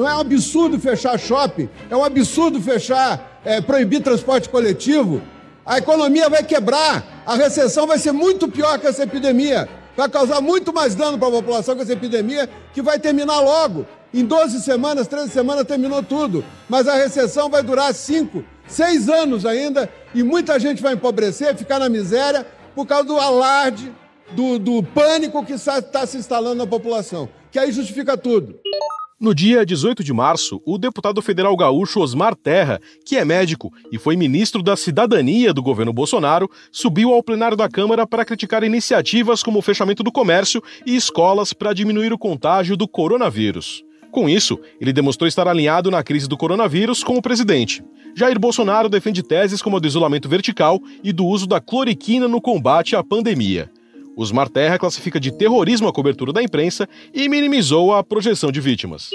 Não é um absurdo fechar shopping, é um absurdo fechar, é, proibir transporte coletivo. A economia vai quebrar, a recessão vai ser muito pior que essa epidemia. Vai causar muito mais dano para a população com essa epidemia, que vai terminar logo. Em 12 semanas, 13 semanas terminou tudo. Mas a recessão vai durar 5, 6 anos ainda e muita gente vai empobrecer, ficar na miséria por causa do alarde, do, do pânico que está se instalando na população. Que aí justifica tudo. No dia 18 de março, o deputado federal gaúcho Osmar Terra, que é médico e foi ministro da Cidadania do governo Bolsonaro, subiu ao plenário da Câmara para criticar iniciativas como o fechamento do comércio e escolas para diminuir o contágio do coronavírus. Com isso, ele demonstrou estar alinhado na crise do coronavírus com o presidente. Jair Bolsonaro defende teses como a do isolamento vertical e do uso da cloriquina no combate à pandemia. Osmar Terra classifica de terrorismo a cobertura da imprensa e minimizou a projeção de vítimas.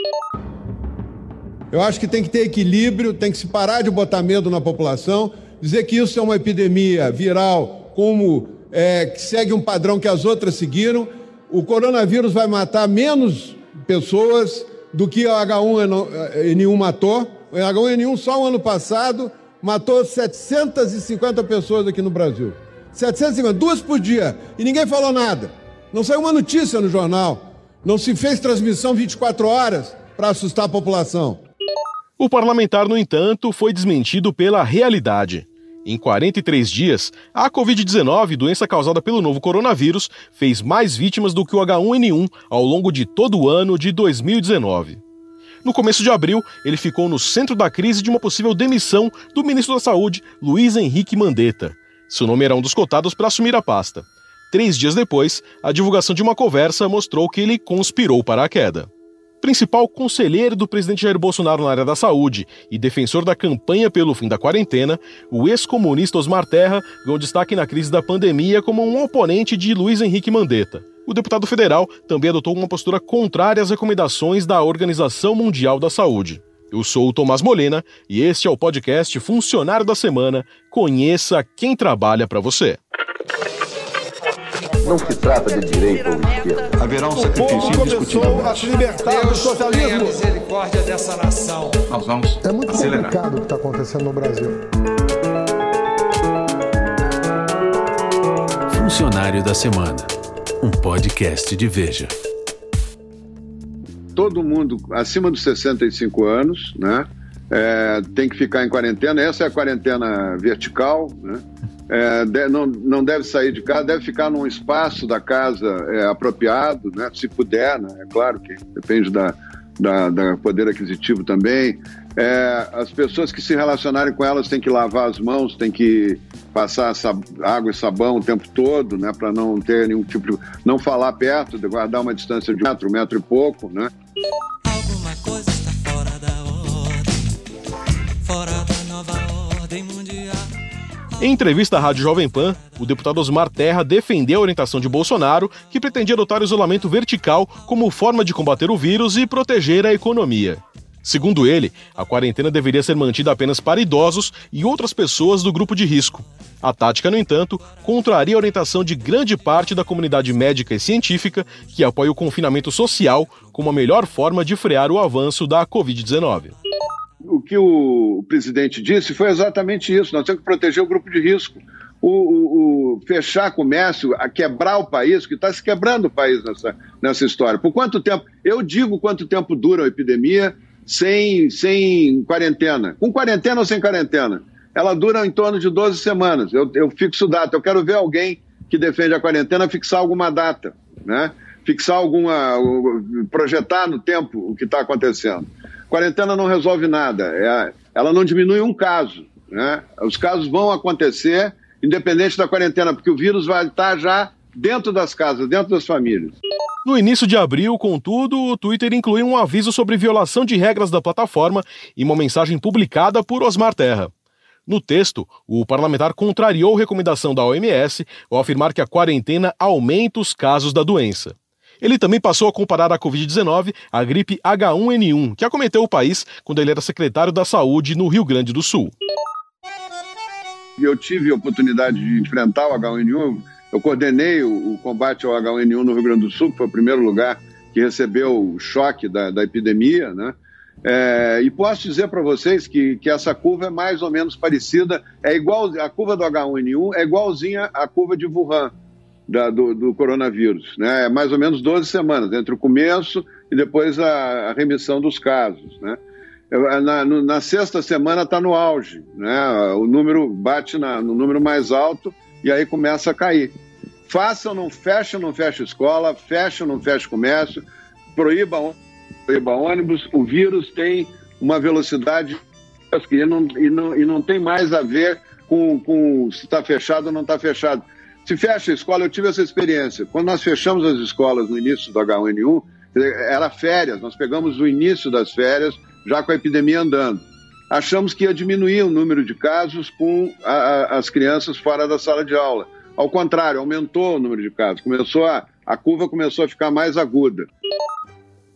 Eu acho que tem que ter equilíbrio, tem que se parar de botar medo na população, dizer que isso é uma epidemia viral, como é, que segue um padrão que as outras seguiram. O coronavírus vai matar menos pessoas do que o H1N1 matou. O H1N1 só o ano passado matou 750 pessoas aqui no Brasil. 750, duas por dia. E ninguém falou nada. Não saiu uma notícia no jornal. Não se fez transmissão 24 horas para assustar a população. O parlamentar, no entanto, foi desmentido pela realidade. Em 43 dias, a Covid-19, doença causada pelo novo coronavírus, fez mais vítimas do que o H1N1 ao longo de todo o ano de 2019. No começo de abril, ele ficou no centro da crise de uma possível demissão do ministro da Saúde, Luiz Henrique Mandetta. Seu nome era um dos cotados para assumir a pasta. Três dias depois, a divulgação de uma conversa mostrou que ele conspirou para a queda. Principal conselheiro do presidente Jair Bolsonaro na área da saúde e defensor da campanha pelo fim da quarentena, o ex-comunista Osmar Terra ganhou destaque na crise da pandemia como um oponente de Luiz Henrique Mandetta. O deputado federal também adotou uma postura contrária às recomendações da Organização Mundial da Saúde. Eu sou o Tomás Molena e este é o podcast Funcionário da Semana. Conheça quem trabalha para você. Não se trata de direita ou esquerda. Haverá um sacrifício indiscutível. a se libertar do socialismo. misericórdia dessa nação. Nós vamos É muito acelerar. complicado o que está acontecendo no Brasil. Funcionário da Semana, um podcast de Veja. Todo mundo acima dos 65 anos, né? É, tem que ficar em quarentena. Essa é a quarentena vertical, né? É, de- não, não deve sair de casa, deve ficar num espaço da casa é, apropriado, né? Se puder, né? É claro que depende da, da, da poder aquisitivo também. É, as pessoas que se relacionarem com elas têm que lavar as mãos, têm que passar água e sabão o tempo todo, né? Para não ter nenhum tipo de, não falar perto, guardar uma distância de um metro, metro e pouco, né? Em entrevista à Rádio Jovem Pan, o deputado Osmar Terra defendeu a orientação de Bolsonaro, que pretendia adotar o isolamento vertical como forma de combater o vírus e proteger a economia. Segundo ele, a quarentena deveria ser mantida apenas para idosos e outras pessoas do grupo de risco. A tática, no entanto, contraria a orientação de grande parte da comunidade médica e científica, que apoia o confinamento social como a melhor forma de frear o avanço da Covid-19. O que o presidente disse foi exatamente isso: nós temos que proteger o grupo de risco. O, o- o fechar comércio, a quebrar o país, que está se quebrando o país nessa, nessa história. Por quanto tempo? Eu digo quanto tempo dura a epidemia sem, sem quarentena. Com quarentena ou sem quarentena? Ela dura em torno de 12 semanas. Eu, eu fixo data. Eu quero ver alguém que defende a quarentena fixar alguma data, né? Fixar alguma. projetar no tempo o que está acontecendo. Quarentena não resolve nada. É- ela não diminui um caso. Né? Os casos vão acontecer independente da quarentena, porque o vírus vai estar já dentro das casas, dentro das famílias. No início de abril, contudo, o Twitter incluiu um aviso sobre violação de regras da plataforma em uma mensagem publicada por Osmar Terra. No texto, o parlamentar contrariou recomendação da OMS ao afirmar que a quarentena aumenta os casos da doença. Ele também passou a comparar a Covid-19 à gripe H1N1, que acometeu o país quando ele era secretário da Saúde no Rio Grande do Sul. Eu tive a oportunidade de enfrentar o H1N1, eu coordenei o, o combate ao H1N1 no Rio Grande do Sul, que foi o primeiro lugar que recebeu o choque da, da epidemia, né? É, e posso dizer para vocês que, que essa curva é mais ou menos parecida, é igual a curva do H1N1 é igualzinha à curva de Wuhan da, do, do, coronavírus, né? É mais ou menos 12 semanas entre o começo e depois a, a remissão dos casos, né? Na, no, na sexta semana está no auge, né? O número bate na, no número mais alto e aí começa a cair. Faça ou não fecha, não fecha escola, fecha ou não fecha comércio, proíba, proíba ônibus, o vírus tem uma velocidade e não, e não, e não tem mais a ver com, com se está fechado ou não está fechado. Se fecha a escola, eu tive essa experiência. Quando nós fechamos as escolas no início do H1N1, era férias, nós pegamos o início das férias, já com a epidemia andando. Achamos que ia diminuir o número de casos com a, a, as crianças fora da sala de aula. Ao contrário, aumentou o número de casos. Começou a, a curva começou a ficar mais aguda.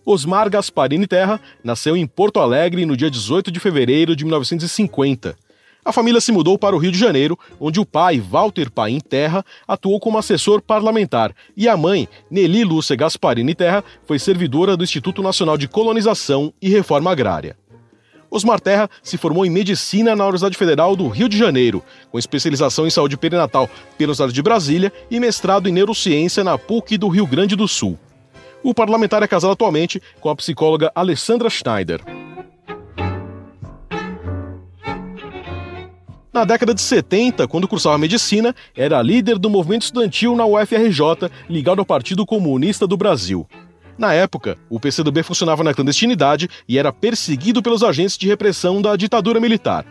Osmar Gasparini Terra nasceu em Porto Alegre no dia 18 de fevereiro de 1950. A família se mudou para o Rio de Janeiro, onde o pai, Walter Paim Terra, atuou como assessor parlamentar e a mãe, Nelly Lúcia Gasparini Terra, foi servidora do Instituto Nacional de Colonização e Reforma Agrária. Osmar Terra se formou em medicina na Universidade Federal do Rio de Janeiro, com especialização em saúde perinatal pela Universidade de Brasília e mestrado em neurociência na PUC do Rio Grande do Sul. O parlamentar é casado atualmente com a psicóloga Alessandra Schneider. Na década de 70, quando cursava medicina, era líder do movimento estudantil na UFRJ, ligado ao Partido Comunista do Brasil. Na época, o PCdoB funcionava na clandestinidade e era perseguido pelos agentes de repressão da ditadura militar.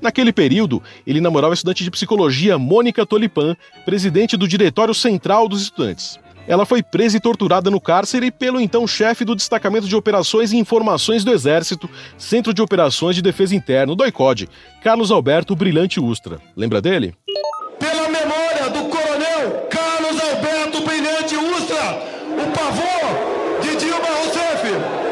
Naquele período, ele namorava a estudante de psicologia Mônica Tolipan, presidente do Diretório Central dos Estudantes. Ela foi presa e torturada no cárcere pelo então chefe do Destacamento de Operações e Informações do Exército, Centro de Operações de Defesa Interna, DOICOD, Carlos Alberto Brilhante Ustra. Lembra dele? Pela memória do coronel Carlos Alberto Brilhante Ustra, o pavor de Dilma Rousseff.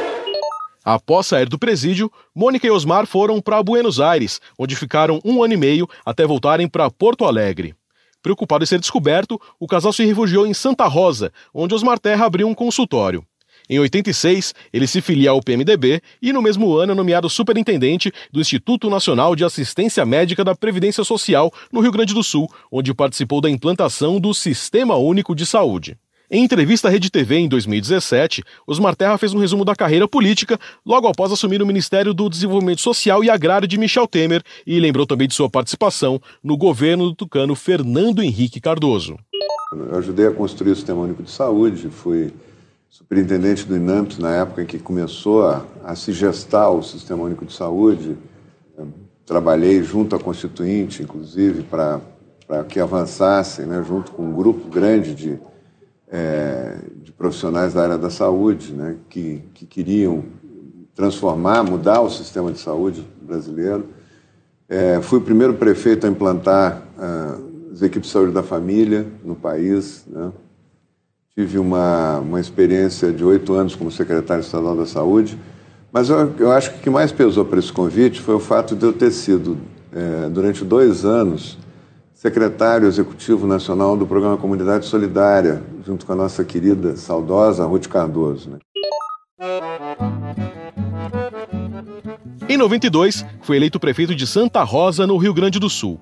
Após sair do presídio, Mônica e Osmar foram para Buenos Aires, onde ficaram um ano e meio até voltarem para Porto Alegre. Preocupado em ser descoberto, o casal se refugiou em Santa Rosa, onde Osmar Terra abriu um consultório. Em 86, ele se filia ao PMDB e, no mesmo ano, é nomeado superintendente do Instituto Nacional de Assistência Médica da Previdência Social, no Rio Grande do Sul, onde participou da implantação do Sistema Único de Saúde. Em entrevista à Rede TV em 2017, Osmar Terra fez um resumo da carreira política logo após assumir o Ministério do Desenvolvimento Social e Agrário de Michel Temer e lembrou também de sua participação no governo do tucano Fernando Henrique Cardoso. Eu ajudei a construir o Sistema Único de Saúde, fui superintendente do INAMPS na época em que começou a, a se gestar o Sistema Único de Saúde. Trabalhei junto à Constituinte, inclusive, para que avançassem, né, junto com um grupo grande de é, de profissionais da área da saúde, né, que, que queriam transformar, mudar o sistema de saúde brasileiro. É, fui o primeiro prefeito a implantar uh, as equipes de saúde da família no país. Né? Tive uma, uma experiência de oito anos como secretário estadual da saúde, mas eu, eu acho que o que mais pesou para esse convite foi o fato de eu ter sido, é, durante dois anos, secretário executivo nacional do programa Comunidade Solidária, junto com a nossa querida, saudosa Ruth Cardoso. Né? Em 92, foi eleito prefeito de Santa Rosa, no Rio Grande do Sul.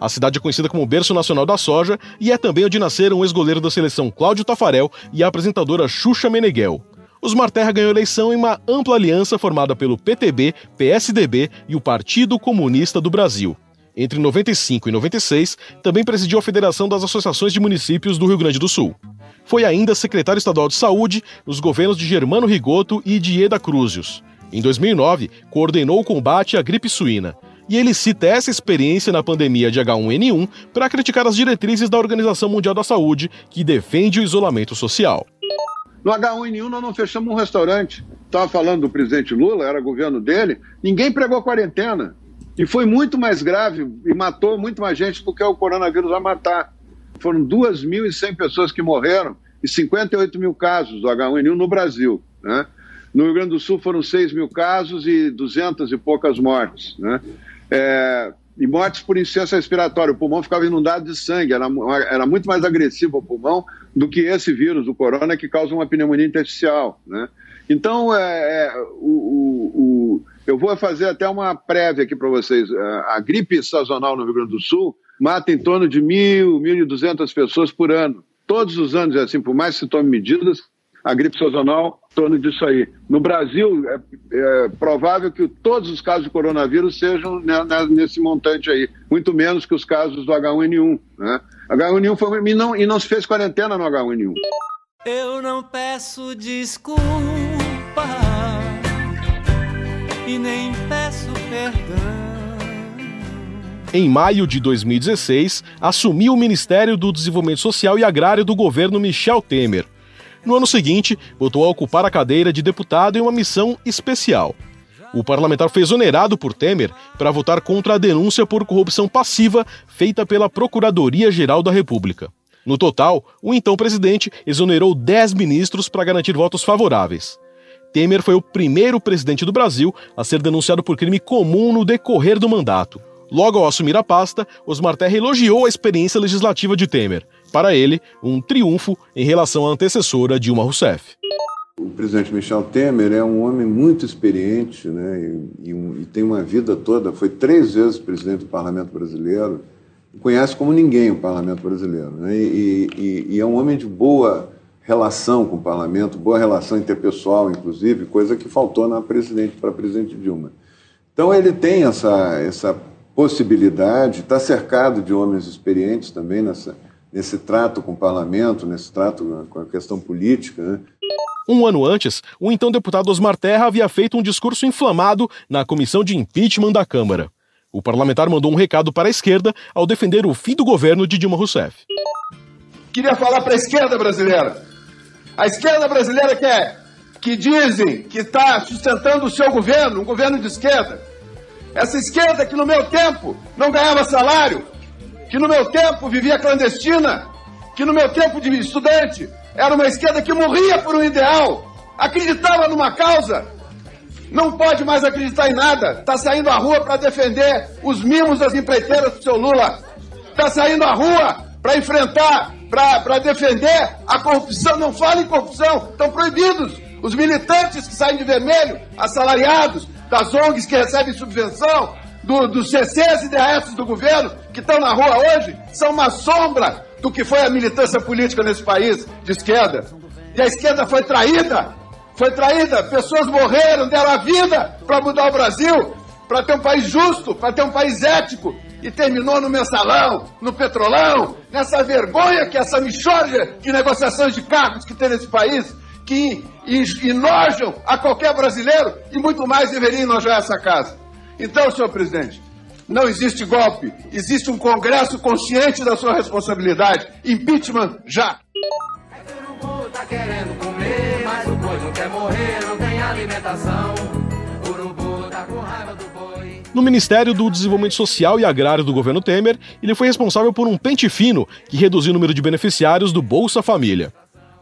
A cidade é conhecida como berço nacional da soja e é também onde nasceram o ex-goleiro da seleção Cláudio Tafarel e a apresentadora Xuxa Meneghel. Osmar Terra ganhou eleição em uma ampla aliança formada pelo PTB, PSDB e o Partido Comunista do Brasil. Entre 95 e 96, também presidiu a Federação das Associações de Municípios do Rio Grande do Sul. Foi ainda secretário estadual de Saúde nos governos de Germano Rigoto e de Eda Cruzius. Em 2009, coordenou o combate à gripe suína. E ele cita essa experiência na pandemia de H1N1 para criticar as diretrizes da Organização Mundial da Saúde, que defende o isolamento social. No H1N1 nós não fechamos um restaurante. Estava falando do presidente Lula, era governo dele, ninguém pregou quarentena. E foi muito mais grave e matou muito mais gente do que o coronavírus vai matar. Foram 2.100 pessoas que morreram e 58 mil casos do H1N1 no Brasil. Né? No Rio Grande do Sul foram 6 mil casos e 200 e poucas mortes. Né? É, e mortes por insuficiência respiratória. O pulmão ficava inundado de sangue, era, era muito mais agressivo o pulmão do que esse vírus, o corona, que causa uma pneumonia intersticial. Né? Então, é, é o, o, o, eu vou fazer até uma prévia aqui para vocês. A gripe sazonal no Rio Grande do Sul mata em torno de mil, mil e duzentas pessoas por ano. Todos os anos é assim, por mais que se tome medidas, a gripe sazonal em torno disso aí. No Brasil, é, é, provável que todos os casos de coronavírus sejam né, nesse montante aí, muito menos que os casos do H1N1. Né? H1N1 foi, e, não, e não se fez quarentena no H1N1. Eu não peço desculpa e nem peço perdão. Em maio de 2016, assumiu o Ministério do Desenvolvimento Social e Agrário do governo Michel Temer. No ano seguinte, voltou a ocupar a cadeira de deputado em uma missão especial. O parlamentar foi exonerado por Temer para votar contra a denúncia por corrupção passiva feita pela Procuradoria-Geral da República. No total, o então presidente exonerou 10 ministros para garantir votos favoráveis. Temer foi o primeiro presidente do Brasil a ser denunciado por crime comum no decorrer do mandato. Logo ao assumir a pasta, Osmar Terra elogiou a experiência legislativa de Temer. Para ele, um triunfo em relação à antecessora Dilma Rousseff. O presidente Michel Temer é um homem muito experiente né, e, e, e tem uma vida toda, foi três vezes presidente do Parlamento Brasileiro, conhece como ninguém o Parlamento Brasileiro. Né, e, e é um homem de boa relação com o parlamento, boa relação interpessoal, inclusive, coisa que faltou na presidente para a presidente Dilma. Então ele tem essa, essa possibilidade, está cercado de homens experientes também nessa, nesse trato com o parlamento, nesse trato com a questão política. Né? Um ano antes, o então deputado Osmar Terra havia feito um discurso inflamado na comissão de impeachment da Câmara. O parlamentar mandou um recado para a esquerda ao defender o fim do governo de Dilma Rousseff. Queria falar para a esquerda brasileira a esquerda brasileira que, é, que dizem que está sustentando o seu governo, um governo de esquerda. Essa esquerda que no meu tempo não ganhava salário, que no meu tempo vivia clandestina, que no meu tempo de estudante era uma esquerda que morria por um ideal, acreditava numa causa, não pode mais acreditar em nada. Está saindo à rua para defender os mimos das empreiteiras do seu Lula. Está saindo à rua para enfrentar para defender a corrupção. Não fala em corrupção, estão proibidos. Os militantes que saem de vermelho, assalariados, das ONGs que recebem subvenção, do, dos CCs e DRS do governo, que estão na rua hoje, são uma sombra do que foi a militância política nesse país de esquerda. E a esquerda foi traída, foi traída, pessoas morreram, deram a vida para mudar o Brasil, para ter um país justo, para ter um país ético, e terminou no mensalão, no petrolão, nessa vergonha que essa mixórdia de negociações de cargos que tem nesse país, que enojam a qualquer brasileiro e muito mais deveria enojar essa casa. Então, senhor presidente, não existe golpe, existe um Congresso consciente da sua responsabilidade. Impeachment já! O tá querendo comer, mas o não quer morrer, não tem alimentação. No Ministério do Desenvolvimento Social e Agrário do governo Temer, ele foi responsável por um pente fino que reduziu o número de beneficiários do Bolsa Família.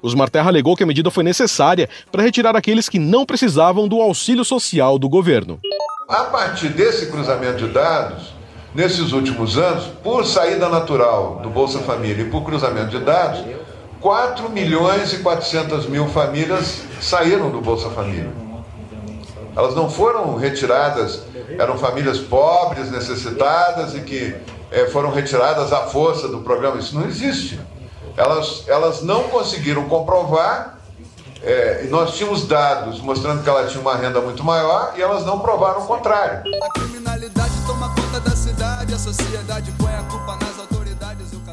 Osmar Terra alegou que a medida foi necessária para retirar aqueles que não precisavam do auxílio social do governo. A partir desse cruzamento de dados, nesses últimos anos, por saída natural do Bolsa Família e por cruzamento de dados, 4 milhões e 400 mil famílias saíram do Bolsa Família. Elas não foram retiradas eram famílias pobres, necessitadas e que é, foram retiradas à força do programa. Isso não existe. Elas, elas não conseguiram comprovar, é, nós tínhamos dados mostrando que ela tinha uma renda muito maior e elas não provaram o contrário. A criminalidade toma conta da cidade, a sociedade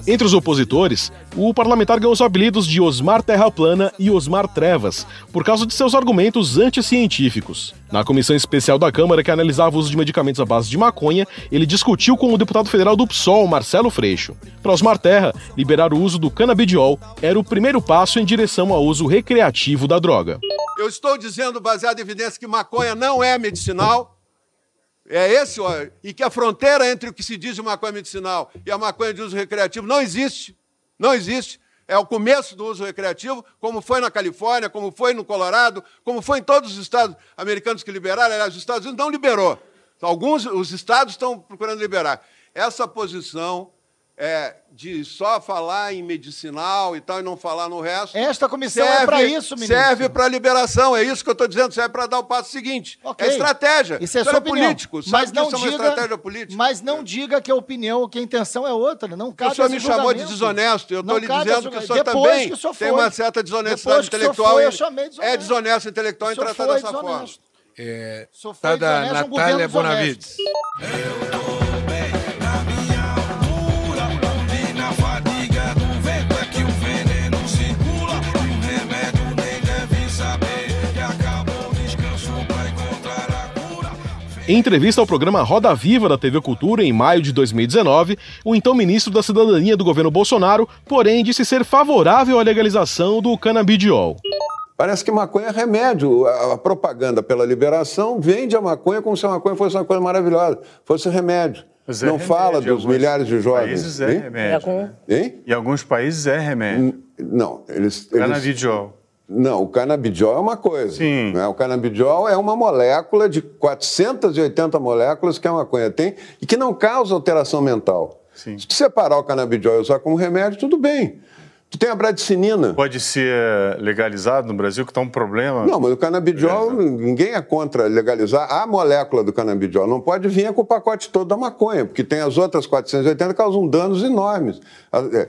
entre os opositores, o parlamentar ganhou os apelidos de Osmar Terra Plana e Osmar Trevas, por causa de seus argumentos anticientíficos. Na comissão especial da Câmara que analisava o uso de medicamentos à base de maconha, ele discutiu com o deputado federal do PSOL, Marcelo Freixo. Para Osmar Terra, liberar o uso do canabidiol era o primeiro passo em direção ao uso recreativo da droga. Eu estou dizendo, baseado em evidência, que maconha não é medicinal, é esse, ó, e que a fronteira entre o que se diz de maconha medicinal e a maconha de uso recreativo não existe. Não existe. É o começo do uso recreativo, como foi na Califórnia, como foi no Colorado, como foi em todos os estados americanos que liberaram. Aliás, os Estados Unidos não liberou. Alguns, os estados estão procurando liberar. Essa posição é, de só falar em medicinal e tal e não falar no resto. Esta comissão serve, é para isso, ministro. Serve para liberação, é isso que eu estou dizendo, serve para dar o passo seguinte. Okay. É estratégia. Isso é sua é político, mas não isso diga, é uma estratégia política. Mas não diga que a opinião, que a intenção é outra, não cabe O senhor me chamou de desonesto, eu estou lhe dizendo que o senhor também o senhor tem uma certa desonestidade intelectual. Foi, eu chamei desonesto. É desonesto intelectual em tratar dessa desonesto. forma. É, tá da Natália Bonavides. Eu tô Em entrevista ao programa Roda Viva da TV Cultura em maio de 2019, o então ministro da Cidadania do governo Bolsonaro, porém, disse ser favorável à legalização do canabidiol. Parece que maconha é remédio. A propaganda pela liberação vende a maconha como se a maconha fosse uma coisa maravilhosa, fosse remédio. Mas é Não remédio. fala dos milhares de jovens. Países é hein? remédio. Hein? Em alguns países é remédio. Não, eles. Canabidiol. Não, o canabidiol é uma coisa. Sim. Né? O canabidiol é uma molécula de 480 moléculas que a maconha tem e que não causa alteração mental. Sim. Se separar o canabidiol e usar como remédio, tudo bem. Tu tem a bradicinina. Pode ser legalizado no Brasil, que está um problema. Não, mas o canabidiol, é. ninguém é contra legalizar a molécula do canabidiol. Não pode vir com o pacote todo da maconha, porque tem as outras 480 que causam danos enormes. É,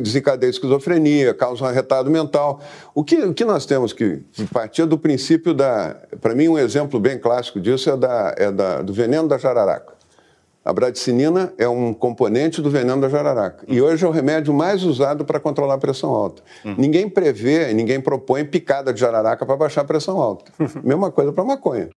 desencadeia esquizofrenia, causam arretado mental. O que, o que nós temos que partir do princípio da. Para mim, um exemplo bem clássico disso é, da, é da, do veneno da jararaca. A bradicinina é um componente do veneno da jararaca. E hoje é o remédio mais usado para controlar a pressão alta. Uhum. Ninguém prevê, ninguém propõe picada de jararaca para baixar a pressão alta. Mesma coisa para maconha.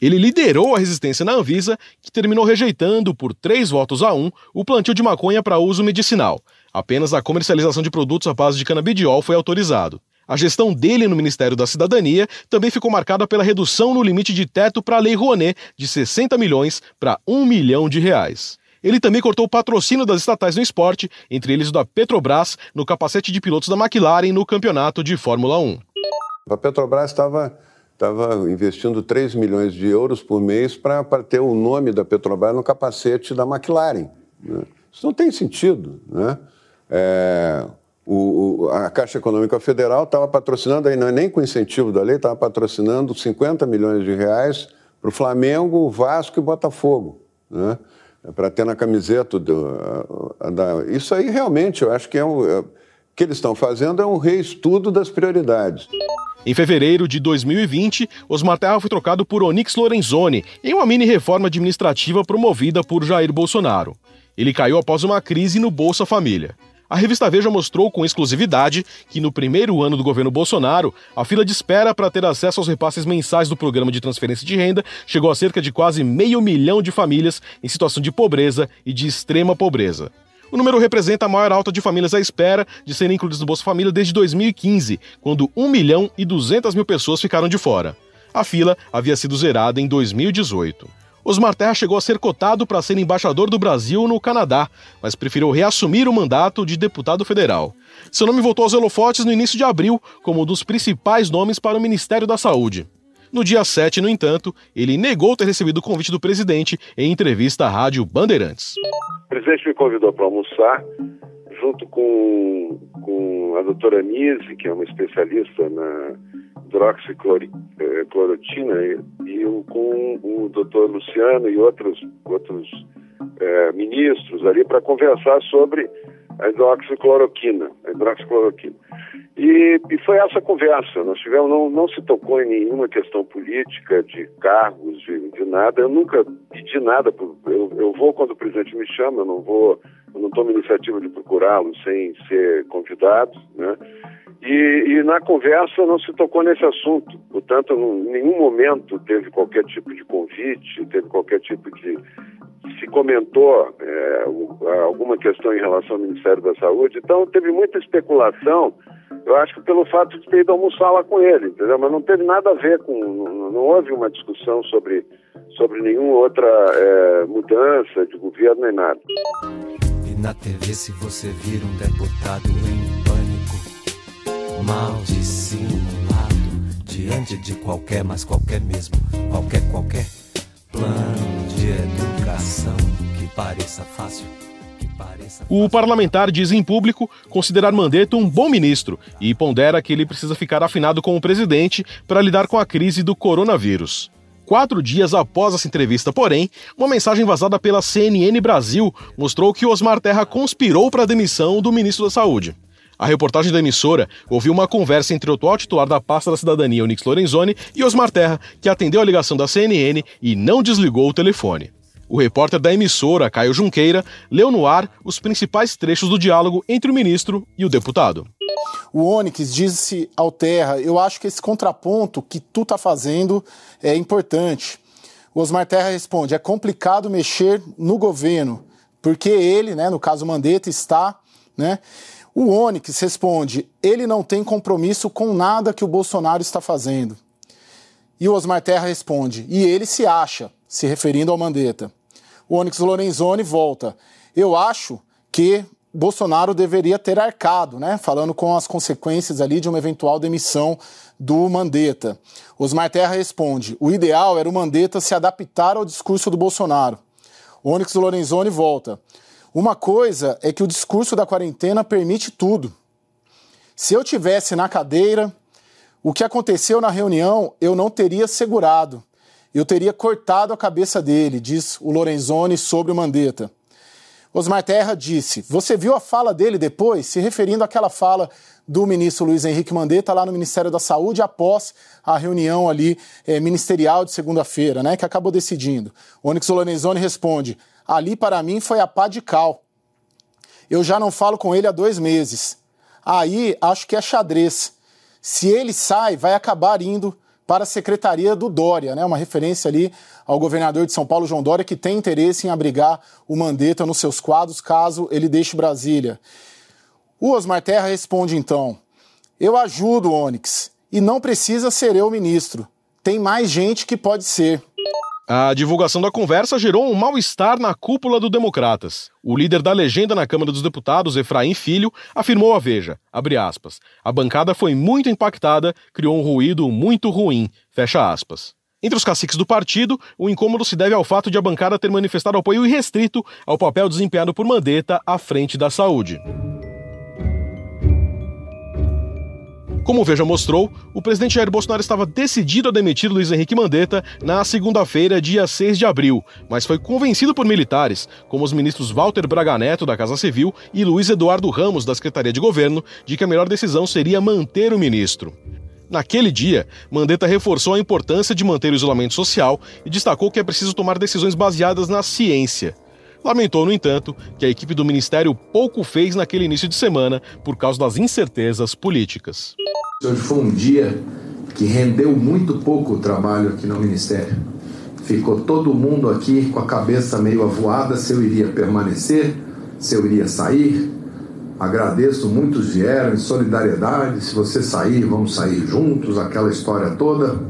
Ele liderou a resistência na Anvisa, que terminou rejeitando, por três votos a um, o plantio de maconha para uso medicinal. Apenas a comercialização de produtos à base de canabidiol foi autorizado. A gestão dele no Ministério da Cidadania também ficou marcada pela redução no limite de teto para a Lei Rouanet de 60 milhões para 1 milhão de reais. Ele também cortou o patrocínio das estatais no esporte, entre eles o da Petrobras, no capacete de pilotos da McLaren no campeonato de Fórmula 1. A Petrobras estava investindo 3 milhões de euros por mês para ter o nome da Petrobras no capacete da McLaren. Né? Isso não tem sentido. Né? É, o, a Caixa Econômica Federal estava patrocinando, aí não é nem com incentivo da lei, estava patrocinando 50 milhões de reais para o Flamengo, Vasco e Botafogo, né? para ter na camiseta do, a, da... Isso aí realmente eu acho que é um, é, que eles estão fazendo é um reestudo das prioridades. Em fevereiro de 2020, Osmar Terra foi trocado por Onyx Lorenzoni em uma mini reforma administrativa promovida por Jair Bolsonaro. Ele caiu após uma crise no Bolsa Família. A revista Veja mostrou com exclusividade que no primeiro ano do governo Bolsonaro, a fila de espera para ter acesso aos repasses mensais do programa de transferência de renda chegou a cerca de quase meio milhão de famílias em situação de pobreza e de extrema pobreza. O número representa a maior alta de famílias à espera de serem incluídas no Bolsa Família desde 2015, quando 1 milhão e 200 mil pessoas ficaram de fora. A fila havia sido zerada em 2018. Osmar Terra chegou a ser cotado para ser embaixador do Brasil no Canadá, mas preferiu reassumir o mandato de deputado federal. Seu nome voltou aos holofotes no início de abril como um dos principais nomes para o Ministério da Saúde. No dia 7, no entanto, ele negou ter recebido o convite do presidente em entrevista à Rádio Bandeirantes. O presidente me convidou para almoçar, junto com, com a doutora Nise, que é uma especialista na hidroxiclorotina com o doutor Luciano e outros, outros é, ministros ali para conversar sobre a hidroxicloroquina, a hidroxicloroquina. E, e, foi essa conversa. Nós tivemos, não, não se tocou em nenhuma questão política, de cargos, de, de nada. Eu nunca pedi nada. Eu, eu vou quando o presidente me chama, eu não vou, eu não tomo iniciativa de procurá-lo sem ser convidado, né? E, e, na conversa não se tocou nesse assunto. Portanto, em nenhum momento teve qualquer tipo de convite, teve qualquer tipo de. Se comentou é, alguma questão em relação ao Ministério da Saúde. Então, teve muita especulação, eu acho que pelo fato de ter ido almoçar lá com ele, entendeu? Mas não teve nada a ver com. Não, não houve uma discussão sobre, sobre nenhuma outra é, mudança de governo nem nada. E na TV, se você vir um deputado em mal dissimulado diante de qualquer, mas qualquer mesmo, qualquer, qualquer plano de educação que pareça fácil. O parlamentar diz em público considerar Mandetta um bom ministro e pondera que ele precisa ficar afinado com o presidente para lidar com a crise do coronavírus. Quatro dias após essa entrevista, porém, uma mensagem vazada pela CNN Brasil mostrou que Osmar Terra conspirou para a demissão do ministro da Saúde. A reportagem da emissora ouviu uma conversa entre o atual titular da pasta da cidadania, Onix Lorenzoni, e Osmar Terra, que atendeu a ligação da CNN e não desligou o telefone. O repórter da emissora, Caio Junqueira, leu no ar os principais trechos do diálogo entre o ministro e o deputado. O Onyx disse ao Terra: Eu acho que esse contraponto que tu tá fazendo é importante. O Osmar Terra responde: É complicado mexer no governo, porque ele, né, no caso Mandetta, está, né? O Onyx responde: ele não tem compromisso com nada que o Bolsonaro está fazendo. E o Osmar Terra responde: e ele se acha, se referindo ao Mandetta. O Onyx Lorenzoni volta: eu acho que Bolsonaro deveria ter arcado, né? Falando com as consequências ali de uma eventual demissão do Mandetta. Osmar Terra responde: o ideal era o Mandetta se adaptar ao discurso do Bolsonaro. O Onyx Lorenzoni volta: uma coisa é que o discurso da quarentena permite tudo. Se eu tivesse na cadeira, o que aconteceu na reunião eu não teria segurado. Eu teria cortado a cabeça dele, diz o Lorenzoni sobre o Mandetta. Osmar Terra disse: Você viu a fala dele depois, se referindo àquela fala do ministro Luiz Henrique Mandetta lá no Ministério da Saúde após a reunião ali é, ministerial de segunda-feira, né, que acabou decidindo. Onyx Lorenzoni responde: Ali, para mim, foi a pá de cal. Eu já não falo com ele há dois meses. Aí, acho que é xadrez. Se ele sai, vai acabar indo para a secretaria do Dória, né? Uma referência ali ao governador de São Paulo, João Dória, que tem interesse em abrigar o Mandetta nos seus quadros caso ele deixe Brasília. O Osmar Terra responde então: Eu ajudo o Onyx e não precisa ser eu ministro. Tem mais gente que pode ser. A divulgação da conversa gerou um mal-estar na cúpula do Democratas. O líder da legenda na Câmara dos Deputados, Efraim Filho, afirmou a Veja, aspas, a bancada foi muito impactada, criou um ruído muito ruim, fecha aspas. Entre os caciques do partido, o incômodo se deve ao fato de a bancada ter manifestado apoio irrestrito ao papel desempenhado por Mandetta à frente da saúde. Como o Veja mostrou, o presidente Jair Bolsonaro estava decidido a demitir Luiz Henrique Mandetta na segunda-feira, dia 6 de abril, mas foi convencido por militares, como os ministros Walter Braga Neto, da Casa Civil, e Luiz Eduardo Ramos, da Secretaria de Governo, de que a melhor decisão seria manter o ministro. Naquele dia, Mandetta reforçou a importância de manter o isolamento social e destacou que é preciso tomar decisões baseadas na ciência. Lamentou, no entanto, que a equipe do ministério pouco fez naquele início de semana por causa das incertezas políticas. Hoje foi um dia que rendeu muito pouco o trabalho aqui no ministério. Ficou todo mundo aqui com a cabeça meio avoada se eu iria permanecer, se eu iria sair. Agradeço, muitos vieram em solidariedade. Se você sair, vamos sair juntos, aquela história toda.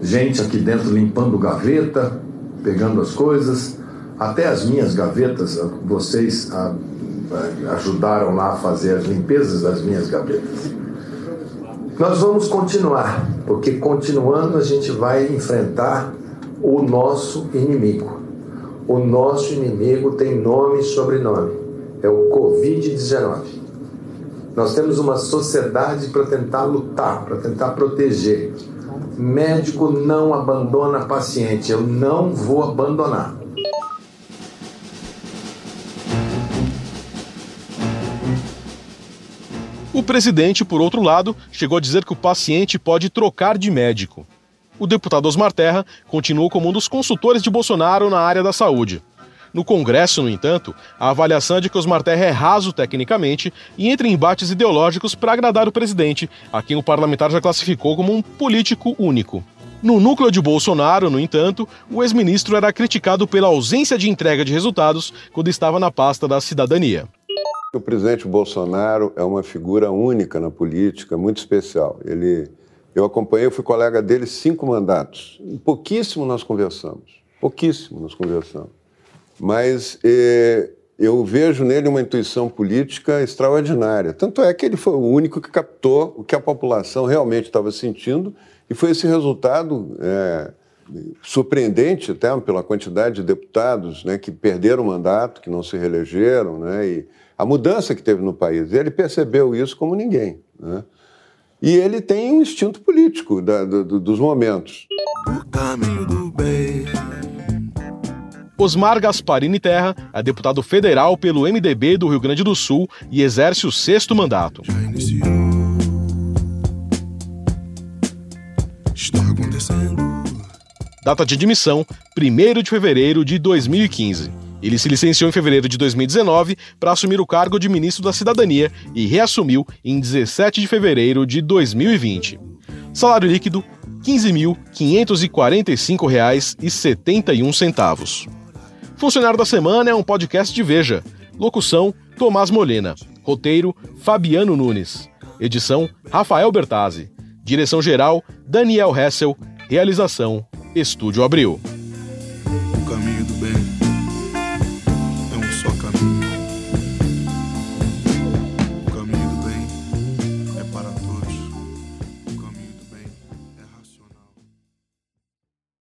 Gente aqui dentro limpando gaveta, pegando as coisas. Até as minhas gavetas, vocês ah, ah, ajudaram lá a fazer as limpezas das minhas gavetas. Nós vamos continuar, porque continuando a gente vai enfrentar o nosso inimigo. O nosso inimigo tem nome e sobrenome. É o Covid-19. Nós temos uma sociedade para tentar lutar, para tentar proteger. Médico não abandona paciente. Eu não vou abandonar. Presidente, por outro lado, chegou a dizer que o paciente pode trocar de médico. O deputado Osmar Terra continuou como um dos consultores de Bolsonaro na área da saúde. No Congresso, no entanto, a avaliação é de que Osmar Terra é raso tecnicamente e entra em embates ideológicos para agradar o presidente, a quem o parlamentar já classificou como um político único. No núcleo de Bolsonaro, no entanto, o ex-ministro era criticado pela ausência de entrega de resultados quando estava na pasta da cidadania. O presidente Bolsonaro é uma figura única na política, muito especial. Ele, eu acompanhei, eu fui colega dele cinco mandatos. Pouquíssimo nós conversamos, pouquíssimo nós conversamos. Mas eh, eu vejo nele uma intuição política extraordinária. Tanto é que ele foi o único que captou o que a população realmente estava sentindo e foi esse resultado é, surpreendente até pela quantidade de deputados né, que perderam o mandato, que não se reelegeram, né, e a mudança que teve no país. Ele percebeu isso como ninguém. Né? E ele tem um instinto político da, do, dos momentos. O caminho do bem. Osmar Gasparini Terra é deputado federal pelo MDB do Rio Grande do Sul e exerce o sexto mandato. Já iniciou. Está acontecendo. Data de admissão: 1 de fevereiro de 2015. Ele se licenciou em fevereiro de 2019 para assumir o cargo de ministro da Cidadania e reassumiu em 17 de fevereiro de 2020. Salário líquido: R$ 15.545,71. Funcionário da Semana é um podcast de Veja. Locução: Tomás Molena. Roteiro: Fabiano Nunes. Edição: Rafael Bertazzi. Direção-geral: Daniel Hessel. Realização: Estúdio Abril.